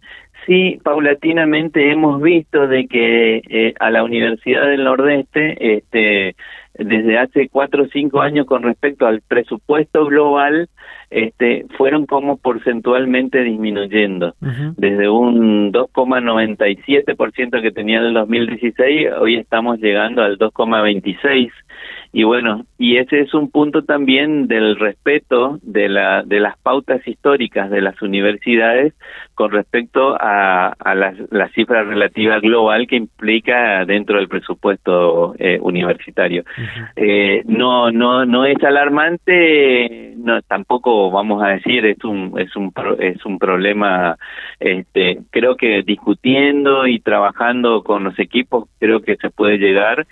[SPEAKER 3] sí paulatinamente hemos visto de que eh, a la Universidad del Nordeste este desde hace cuatro o cinco años con respecto al presupuesto global este fueron como porcentualmente disminuyendo. Desde un 2,97% que tenía en el 2016 hoy estamos llegando al 2,26 y bueno, y ese es un punto también del respeto de, la, de las pautas históricas de las universidades con respecto a, a la, la cifra relativa global que implica dentro del presupuesto eh, universitario. eh, no, no, no es alarmante, no, tampoco vamos a decir es un, es un, es un problema, este, creo que discutiendo y trabajando con los equipos creo que se puede llegar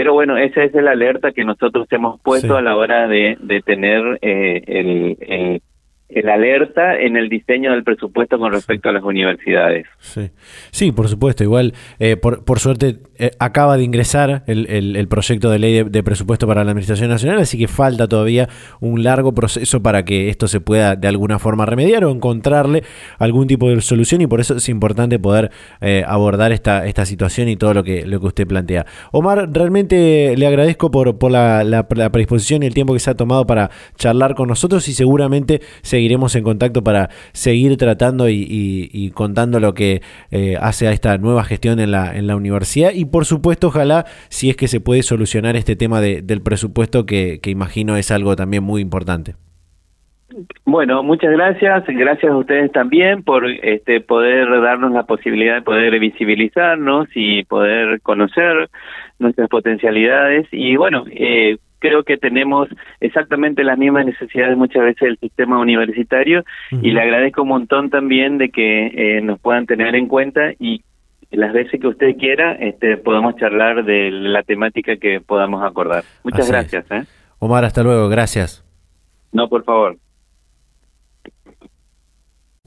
[SPEAKER 3] pero bueno, esa es la alerta que nosotros hemos puesto a la hora de, de tener eh, el, el, el alerta en el diseño del presupuesto con respecto a las universidades.
[SPEAKER 1] Sí, sí por supuesto. Igual, eh, por, por, suerte, eh, acaba de ingresar el, el, proyecto de ley de, presupuesto para la Administración Nacional, así que falta todavía un largo proceso para que esto se pueda de alguna forma remediar o encontrarle algún tipo de solución y por eso es importante poder eh, abordar esta, esta situación y todo lo que, lo que usted plantea. Omar, realmente le agradezco por, por la, la, la predisposición y el tiempo que se ha tomado para charlar con nosotros y seguramente se seguiremos en contacto para seguir tratando y, contando lo que eh, hace a esta nueva gestión en la, en la universidad y por supuesto ojalá si es que se puede solucionar este tema de, del presupuesto que, que imagino es algo también muy importante.
[SPEAKER 3] Bueno, muchas gracias. Gracias a ustedes también por este poder darnos la posibilidad de poder visibilizarnos y poder conocer nuestras potencialidades. Y bueno, eh, creo que tenemos exactamente las mismas necesidades muchas veces del sistema universitario uh -huh. y le agradezco un montón también de que eh, nos puedan tener en cuenta y las veces que usted quiera este, podamos charlar de la temática que podamos acordar. Muchas Así gracias. ¿eh?
[SPEAKER 1] Omar, hasta luego. Gracias.
[SPEAKER 3] No, por favor.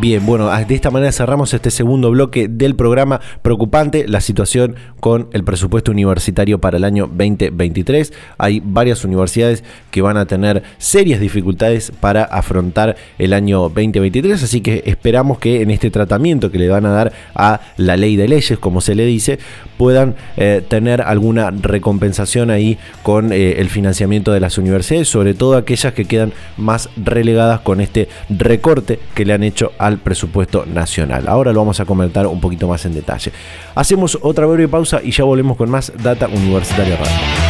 [SPEAKER 1] Bien, bueno, de esta manera cerramos este segundo bloque del programa. Preocupante la situación con el presupuesto universitario para el año 2023. Hay varias universidades que van a tener serias dificultades para afrontar el año 2023, así que esperamos que en este tratamiento que le van a dar a la ley de leyes, como se le dice, puedan eh, tener alguna recompensación ahí con eh, el financiamiento de las universidades, sobre todo aquellas que quedan más relegadas con este recorte que le han hecho a al presupuesto nacional. Ahora lo vamos a comentar un poquito más en detalle. Hacemos otra breve pausa y ya volvemos con más Data Universitaria Radio.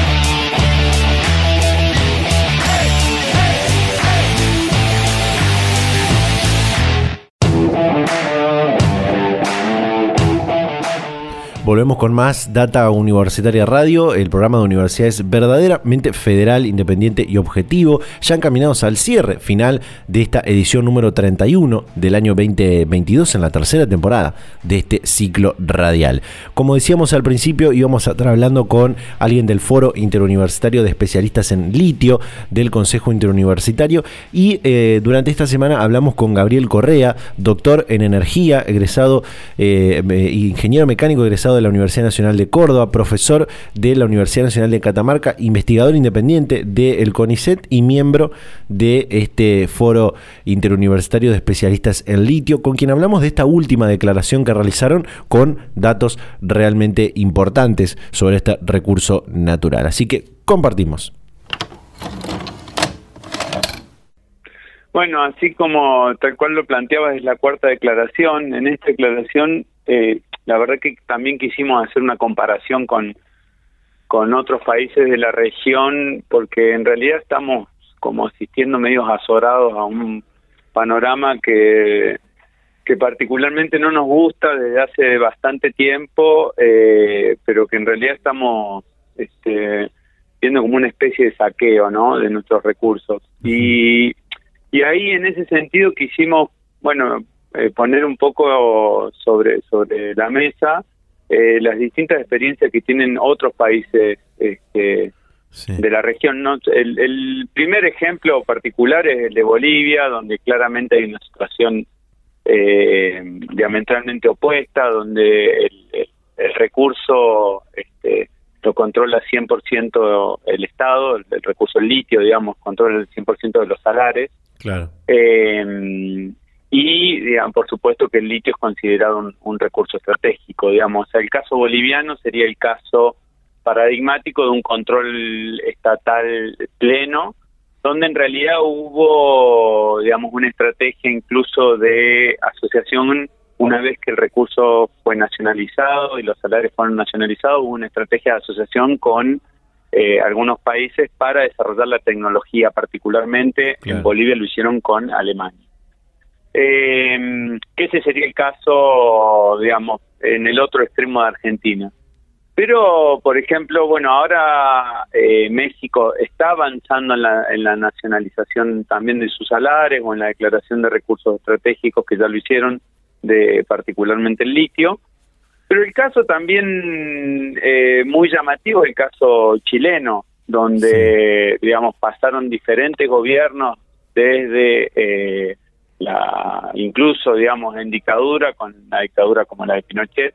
[SPEAKER 1] Volvemos con más Data Universitaria Radio, el programa de universidades verdaderamente federal, independiente y objetivo, ya encaminados al cierre final de esta edición número 31 del año 2022 en la tercera temporada de este ciclo radial. Como decíamos al principio, íbamos a estar hablando con alguien del Foro Interuniversitario de Especialistas en Litio del Consejo Interuniversitario y eh, durante esta semana hablamos con Gabriel Correa, doctor en energía, egresado, eh, ingeniero mecánico egresado de la Universidad Nacional de Córdoba, profesor de la Universidad Nacional de Catamarca, investigador independiente del CONICET y miembro de este foro interuniversitario de especialistas en litio, con quien hablamos de esta última declaración que realizaron con datos realmente importantes sobre este recurso natural. Así que compartimos.
[SPEAKER 2] Bueno, así como tal cual lo planteabas, es la cuarta declaración. En esta declaración eh, la verdad que también quisimos hacer una comparación con con otros países de la región porque en realidad estamos
[SPEAKER 4] como asistiendo medios azorados a un panorama que que particularmente no nos gusta desde hace bastante tiempo, eh, pero que en realidad estamos este, viendo como una especie de saqueo, ¿no? De nuestros recursos. Y, y ahí en ese sentido quisimos, bueno, eh, poner un poco sobre, sobre la mesa eh, las distintas experiencias que tienen otros países este, de la región. ¿no? El, el, primer ejemplo particular es el de Bolivia, donde claramente hay una situación eh, diametralmente opuesta, donde el, el, recurso este, lo controla 100% el Estado, el, recurso litio, digamos, controla el 100% de los salares.
[SPEAKER 1] Claro.
[SPEAKER 4] Eh, y, digamos, por supuesto que el litio es considerado un, recurso estratégico, digamos. el caso boliviano sería el caso paradigmático de un control estatal pleno donde en realidad hubo, digamos, una estrategia incluso de asociación una vez que el recurso fue nacionalizado y los salarios fueron nacionalizados, hubo una estrategia de asociación con eh, algunos países para desarrollar la tecnología, particularmente en Bolivia lo hicieron con Alemania. Eh, ese sería el caso, digamos, en el otro extremo de Argentina. Pero, por ejemplo, bueno, ahora eh, México está avanzando en la, en la nacionalización también de sus salares o en la declaración de recursos estratégicos que ya lo hicieron, de particularmente el litio. Pero el caso también eh, muy llamativo, el caso chileno, donde, digamos, pasaron diferentes gobiernos desde eh, la, incluso, digamos, en dictadura, con la dictadura como la de Pinochet,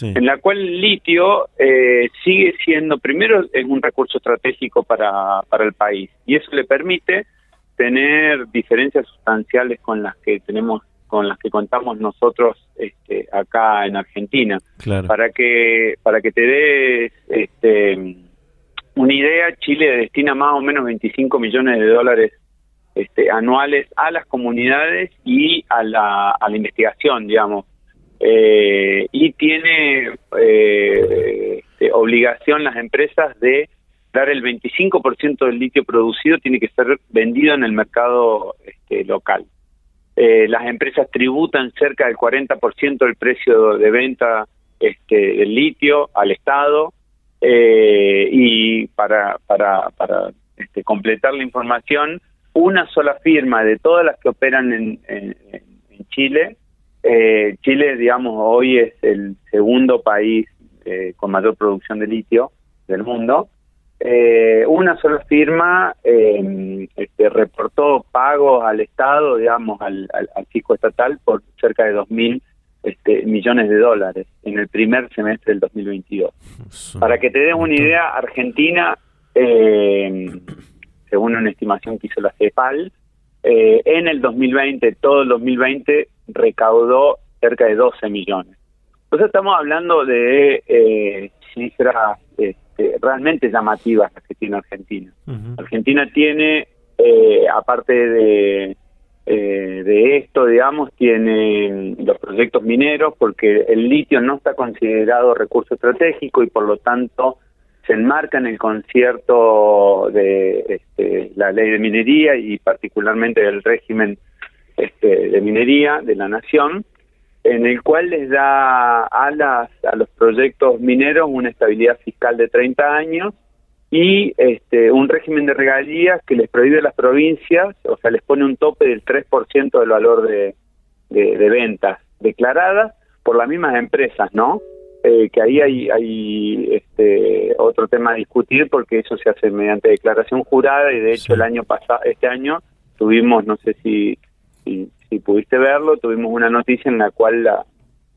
[SPEAKER 4] en la cual el litio eh, sigue siendo, primero, es un recurso estratégico para, para el país y eso le permite tener diferencias sustanciales con las que tenemos con las que contamos nosotros este, acá en Argentina. Para que para que te des este, una idea Chile destina más o menos 25 millones de dólares este, anuales a las comunidades y a la, a la investigación digamos eh, y tiene eh, este, obligación las empresas de dar el 25% del litio producido tiene que ser vendido en el mercado este, local. Eh, las empresas tributan cerca del 40% del precio de venta este, del litio al Estado eh, y para, para, para este, completar la información, una sola firma de todas las que operan en, en Chile eh, Chile, digamos, hoy es el segundo país eh, con mayor producción de litio del mundo. Eh, una sola firma eh, este, reportó pagos al Estado, digamos, al, al, fisco estatal por cerca de 2.000 este, millones de dólares en el primer semestre del 2022. Para que te des una idea, Argentina, según una estimación que hizo la CEPAL, en el 2020, todo el 2020, recaudó cerca de 12 millones. Entonces estamos hablando de eh, cifras este, realmente llamativas las que tiene Argentina. Argentina tiene, eh, aparte de, eh, de esto, digamos, tiene los proyectos mineros, porque el litio no está considerado recurso estratégico y por lo tanto se enmarca en el concierto de este, la ley de minería y particularmente del régimen este, de minería de la nación, en el cual les da a, las, a los proyectos mineros una estabilidad fiscal de 30 años y este, un régimen de regalías que les prohíbe a las provincias, o sea, les pone un tope del 3% del valor de, de, ventas declaradas por las mismas empresas, ¿no? Eh, que ahí hay, hay este, otro tema a discutir porque eso se hace mediante declaración jurada y de hecho el año pasado, este año tuvimos, no sé si si, si pudiste verlo, tuvimos una noticia en la cual la,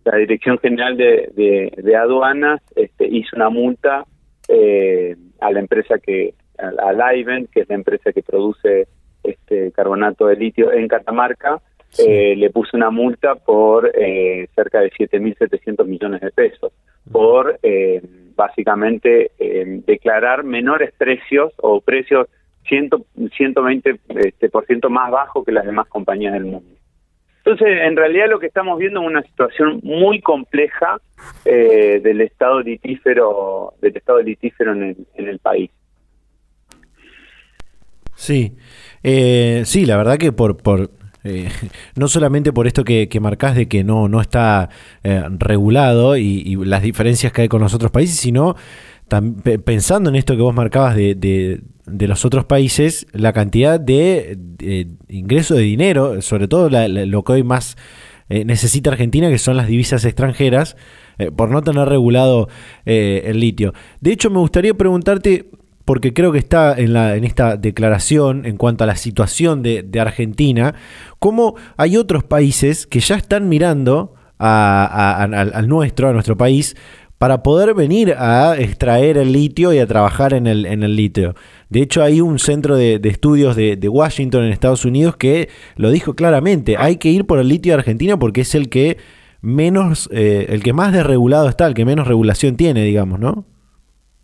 [SPEAKER 4] la Dirección General de, de, Aduanas este, hizo una multa eh, a la empresa que, a, a que es la empresa que produce este carbonato de litio en Catamarca, eh, le puso una multa por eh, cerca de 7.700 millones de pesos, por eh, básicamente declarar menores precios o precios 120% este, por ciento más bajo que las demás compañías del mundo. Entonces, en realidad lo que estamos viendo es una situación muy compleja eh, del estado litífero, del estado litífero en el, en el país.
[SPEAKER 1] Sí, eh, sí, la verdad que por, por eh, <laughs> no solamente por esto que, que, de que no, no está eh, regulado y, las diferencias que hay con los otros países, sino pensando en esto que vos marcabas de, de, los otros países, la cantidad de, ingreso de dinero, sobre todo lo que hoy más necesita Argentina, que son las divisas extranjeras, por no tener regulado el litio. De hecho, me gustaría preguntarte porque creo que está en, la, en esta declaración en cuanto a la situación de, Argentina, como hay otros países que ya están mirando al, nuestro, a nuestro país, para poder venir a extraer el litio y a trabajar en el, en el litio. De hecho, hay un centro de, estudios de, Washington en Estados Unidos que lo dijo claramente, hay que ir por el litio de Argentina porque es el que menos, eh, el que más desregulado está, el que menos regulación tiene, digamos, ¿no?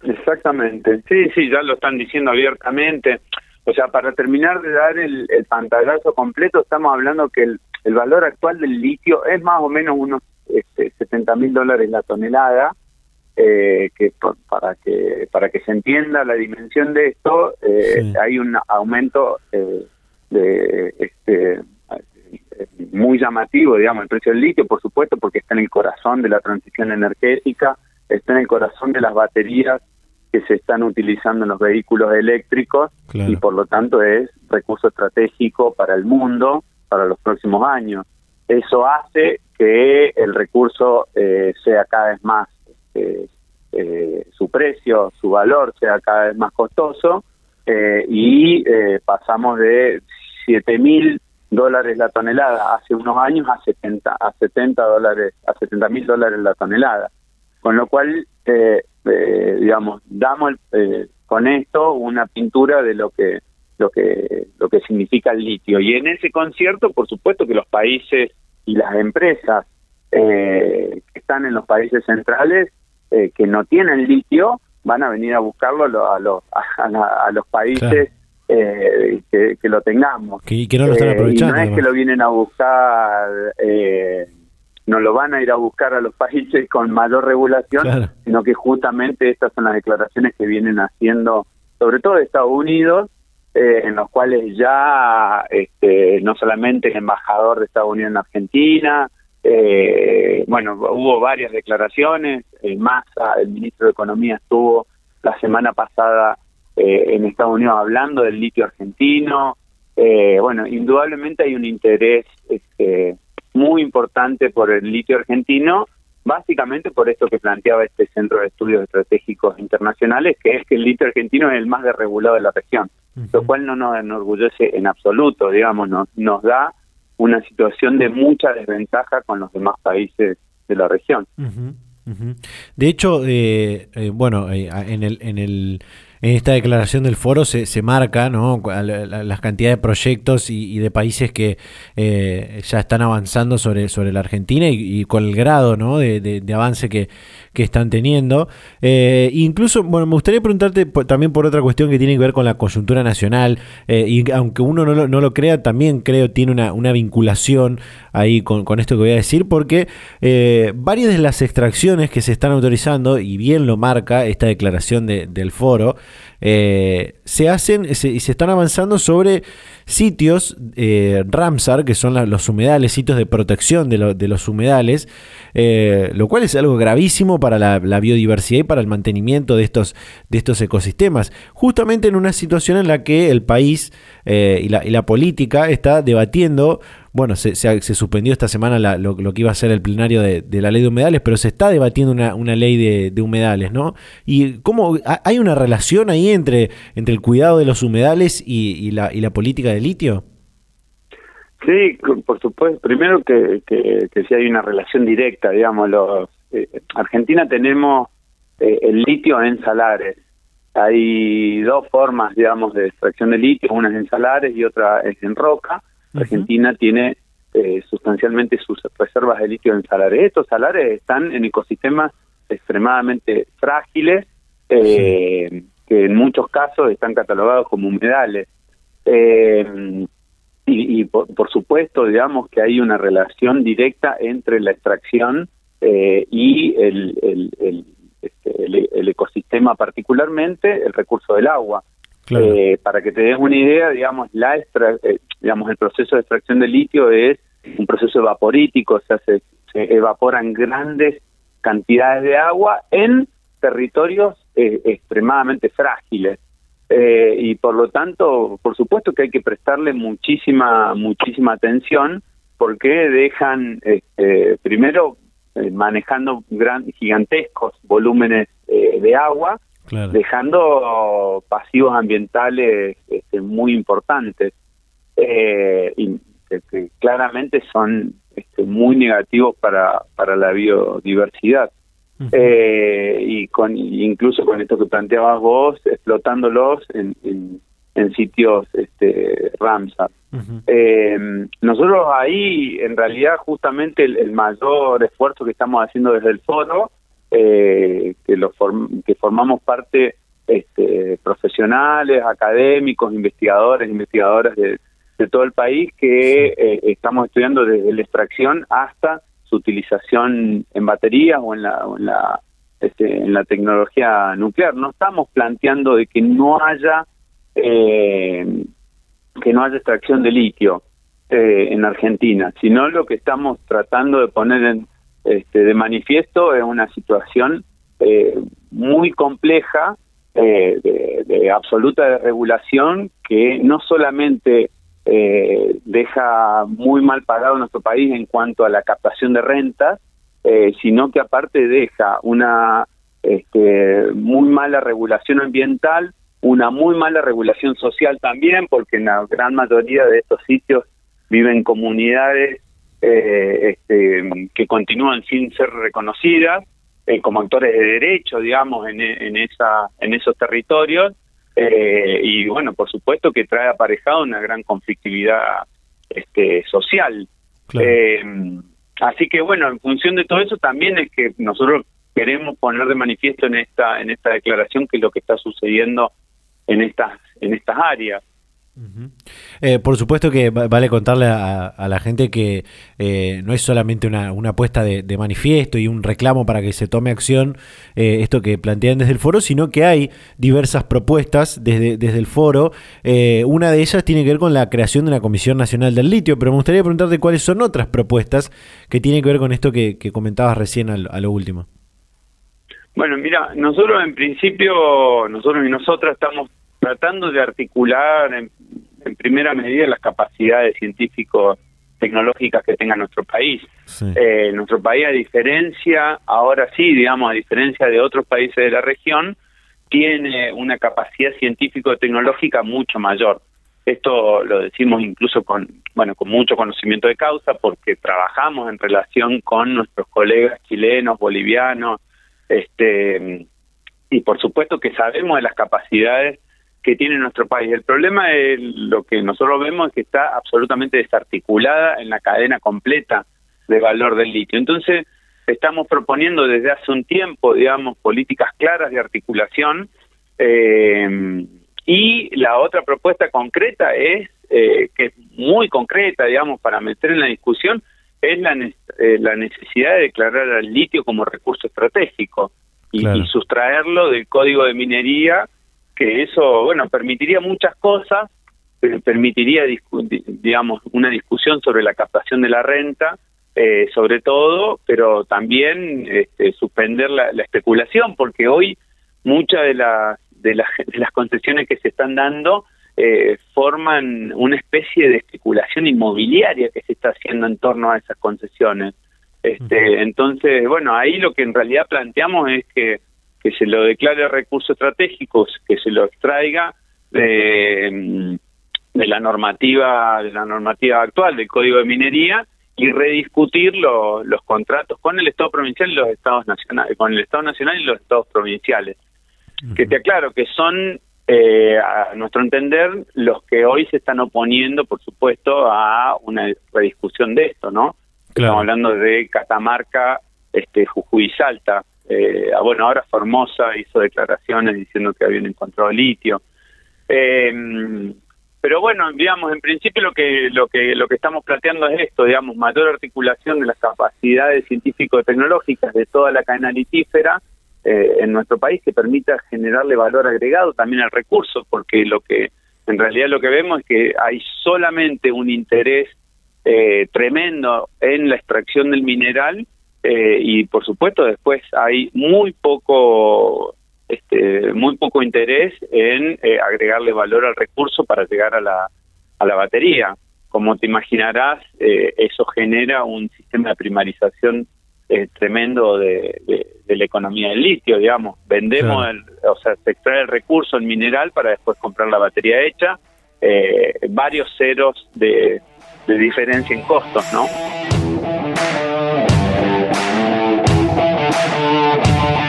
[SPEAKER 4] Exactamente, sí, sí, ya lo están diciendo abiertamente. O sea, para terminar de dar el, el pantallazo completo, estamos hablando que el, el, valor actual del litio es más o menos unos este, 70 mil dólares la tonelada. Eh, que para que para que se entienda la dimensión de esto eh, hay un aumento eh, de este muy llamativo digamos el precio del litio por supuesto porque está en el corazón de la transición energética está en el corazón de las baterías que se están utilizando en los vehículos eléctricos y por lo tanto es recurso estratégico para el mundo para los próximos años. Eso hace que el recurso eh, sea cada vez más, este, eh, su precio, su valor sea cada vez más costoso eh, y pasamos de 7 mil dólares la tonelada hace unos años a 70 a 70 dólares a 70 mil dólares la tonelada con lo cual eh, eh, digamos, damos eh, con esto una pintura de lo que lo que lo que significa el litio. Y en ese concierto, por supuesto que los países y las empresas eh, que están en los países centrales que no tienen litio van a venir a buscarlo a los a, los países eh, que, que, lo tengamos.
[SPEAKER 1] Que, que no lo están aprovechando
[SPEAKER 4] y no es que lo vienen a buscar eh, no lo van a ir a buscar a los <laughs> países con mayor regulación, sino que justamente estas son las declaraciones que vienen haciendo, sobre todo de Estados Unidos, eh, en los cuales ya este, no solamente el embajador de Estados Unidos en Argentina, eh, bueno, hubo varias declaraciones, eh, Massa, el ministro de Economía, estuvo la semana pasada eh, en Estados Unidos hablando del litio argentino. bueno, indudablemente hay un interés este, muy importante por el litio argentino, básicamente por esto que planteaba este Centro de Estudios Estratégicos Internacionales, que es que el litio argentino es el más desregulado de la región, lo cual no nos enorgullece en absoluto, digamos, nos, nos da una situación de mucha desventaja con los demás países de la región.
[SPEAKER 1] De hecho, eh, eh, bueno, eh, en el... En el en esta declaración del foro se, se marca ¿no? las cantidades de proyectos y, de países que eh, ya están avanzando sobre, sobre la Argentina y, con el grado ¿no? de, avance que, que, están teniendo. Eh, incluso, bueno, me gustaría preguntarte también por otra cuestión que tiene que ver con la coyuntura nacional, eh, y aunque uno no lo, no lo, crea, también creo tiene una, una vinculación ahí con, con, esto que voy a decir, porque varias de las extracciones que se están autorizando, y bien lo marca esta declaración del foro, eh, se hacen y se, están avanzando sobre sitios eh, Ramsar, que son los humedales, sitios de protección de, los humedales, eh, lo cual es algo gravísimo para la, biodiversidad y para el mantenimiento de estos, de estos ecosistemas, justamente en una situación en la que el país y la, y, la, política está debatiendo bueno, se, suspendió esta semana lo, que iba a ser el plenario de, la ley de humedales, pero se está debatiendo una, ley de, humedales, ¿no? Y cómo hay una relación ahí entre, entre el cuidado de los humedales y, la, y la política de litio.
[SPEAKER 4] Sí, por supuesto. Primero que, que, sí hay una relación directa, digamos. Los, eh, Argentina tenemos eh, el litio en salares. Hay dos formas, digamos, de extracción de litio, una es en salares y otra es en roca Argentina tiene eh, sustancialmente sus reservas de litio en salares. Estos salares están en ecosistemas extremadamente frágiles, eh, que en muchos casos están catalogados como humedales. Eh, y, por, supuesto, digamos que hay una relación directa entre la extracción y el, el, el, este, el, ecosistema, particularmente el recurso del agua. Eh, para que te des una idea, digamos, la eh, digamos, el proceso de extracción de litio es un proceso evaporítico, o sea, se, evaporan grandes cantidades de agua en territorios eh, extremadamente frágiles. y por lo tanto, por supuesto que hay que prestarle muchísima, muchísima atención porque dejan, este, primero, manejando gran, gigantescos volúmenes de agua, dejando pasivos ambientales este, muy importantes eh, y que, claramente son este, muy negativos para, para la biodiversidad. Eh, y con incluso con esto que planteabas vos, explotándolos en, en, sitios este, Ramsar. Eh, nosotros ahí, en realidad, justamente el mayor esfuerzo que estamos haciendo desde el foro eh, que, los que formamos parte este, profesionales, académicos, investigadores, investigadoras de, todo el país que eh, estamos estudiando desde la extracción hasta su utilización en baterías o en la, en la este, en la tecnología nuclear. No estamos planteando de que no haya eh, que no haya extracción de litio eh, en Argentina, sino lo que estamos tratando de poner en, este, de manifiesto es una situación eh, muy compleja eh, de, absoluta regulación que no solamente eh, deja muy mal parado nuestro país en cuanto a la captación de rentas, sino que aparte deja una este, muy mala regulación ambiental, una muy mala regulación social también, porque en la gran mayoría de estos sitios viven comunidades eh, este, que continúan sin ser reconocidas eh, como actores de derecho, digamos, en, en, esa, en esos territorios. Eh, y bueno, por supuesto que trae aparejado una gran conflictividad este, social. Eh, así que bueno, en función de todo eso también es que nosotros queremos poner de manifiesto en esta en esta declaración que es lo que está sucediendo en estas en estas áreas.
[SPEAKER 1] Eh, por supuesto que vale contarle a, la gente que eh, no es solamente una, apuesta de, manifiesto y un reclamo para que se tome acción eh, esto que plantean desde el foro, sino que hay diversas propuestas desde, desde el foro. una de ellas tiene que ver con la creación de una Comisión Nacional del Litio, pero me gustaría preguntarte cuáles son otras propuestas que tienen que ver con esto que, comentabas recién a, a lo último.
[SPEAKER 4] Bueno, mira, nosotros en principio, nosotros y nosotras estamos tratando de articular en, primera medida las capacidades científicos tecnológicas que tenga nuestro país. Eh, nuestro país, a diferencia, ahora sí, digamos, a diferencia de otros países de la región, tiene una capacidad científico-tecnológica mucho mayor. Esto lo decimos incluso con, bueno, con mucho conocimiento de causa, porque trabajamos en relación con nuestros colegas chilenos, bolivianos, este, y por supuesto que sabemos de las capacidades que tiene nuestro país. El problema es lo que nosotros vemos es que está absolutamente desarticulada en la cadena completa de valor del litio. Entonces, estamos proponiendo desde hace un tiempo, digamos, políticas claras de articulación eh, y la otra propuesta concreta es, eh, que es muy concreta, digamos, para meter en la discusión, es la, eh, la necesidad de declarar al litio como recurso estratégico y sustraerlo del código de minería que eso, bueno, permitiría muchas cosas, permitiría, digamos, una discusión sobre la captación de la renta, eh, sobre todo, pero también este, suspender la, especulación, porque hoy muchas de, las de, las concesiones que se están dando eh, forman una especie de especulación inmobiliaria que se está haciendo en torno a esas concesiones. Este, Entonces, bueno, ahí lo que en realidad planteamos es que que se lo declare recurso estratégico, que se lo extraiga de, de la normativa de la normativa actual del Código de Minería y rediscutir los contratos con el Estado provincial y los Estados nacionales, con el Estado nacional y los Estados provinciales. Que te aclaro que son, eh, a nuestro entender, los que hoy se están oponiendo, por supuesto, a una rediscusión de esto, ¿no? Estamos hablando de Catamarca, este, Jujuy y Salta. Eh, ah, bueno, ahora Formosa hizo declaraciones diciendo que habían encontrado litio. Eh, pero bueno, digamos, en principio lo que lo que lo que estamos planteando es esto, digamos, mayor articulación de las capacidades científico-tecnológicas de toda la cadena litífera eh, en nuestro país que permita generarle valor agregado también al recurso, porque lo que en realidad lo que vemos es que hay solamente un interés eh, tremendo en la extracción del mineral eh, y por supuesto después hay muy poco este, muy poco interés en eh, agregarle valor al recurso para llegar a la, a la batería. Como te imaginarás, eh, eso genera un sistema de primarización eh, tremendo de, de, la economía del litio, digamos. Vendemos, el, o sea, se extrae el recurso, el mineral, para después comprar la batería hecha. varios ceros de, de diferencia en costos, ¿no?
[SPEAKER 1] Música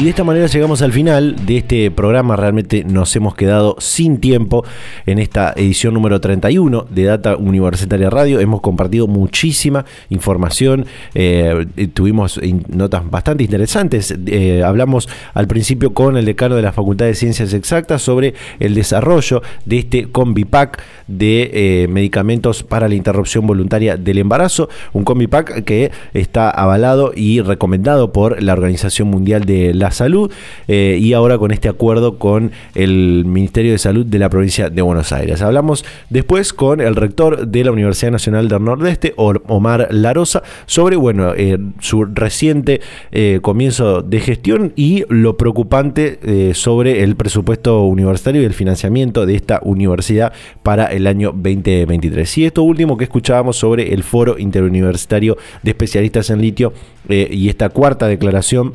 [SPEAKER 1] Y de esta manera llegamos al final de este programa. Realmente nos hemos quedado sin tiempo en esta edición número 31 de Data Universitaria Radio. Hemos compartido muchísima información. Eh, tuvimos notas bastante interesantes. Eh, hablamos al principio con el decano de la Facultad de Ciencias Exactas sobre el desarrollo de este combipack de eh, medicamentos para la interrupción voluntaria del embarazo. Un combipack que está avalado y recomendado por la Organización Mundial de la Salud eh, y ahora con este acuerdo con el Ministerio de Salud de la provincia de Buenos Aires. Hablamos después con el rector de la Universidad Nacional del Nordeste, Omar Larosa, sobre bueno, eh, su reciente eh, comienzo de gestión y lo preocupante sobre el presupuesto universitario y el financiamiento de esta universidad para el año 2023. Y esto último que escuchábamos sobre el Foro Interuniversitario de Especialistas en Litio y esta cuarta declaración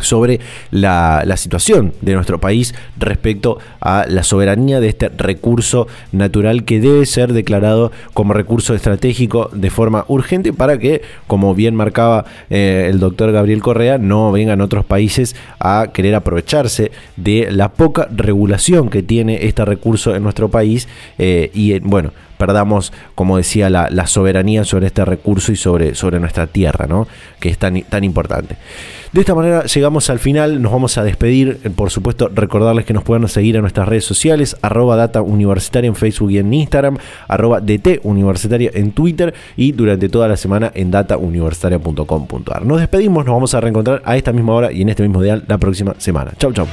[SPEAKER 1] sobre la, situación de nuestro país respecto a la soberanía de este recurso natural que debe ser declarado como recurso estratégico de forma urgente para que, como bien marcaba eh, el doctor Gabriel Correa, no vengan otros países a querer aprovecharse de la poca regulación que tiene este recurso en nuestro país eh, y bueno, perdamos, como decía, la, soberanía sobre este recurso y sobre, sobre nuestra tierra, ¿no? que es tan, tan importante. De esta manera llegamos al final, nos vamos a despedir, por supuesto recordarles que nos pueden seguir en nuestras redes sociales, arroba data universitaria en Facebook y en Instagram, arroba DT universitaria en Twitter y durante toda la semana en datauniversitaria.com.ar. Nos despedimos, nos vamos a reencontrar a esta misma hora y en este mismo día la próxima semana. Chau, chau.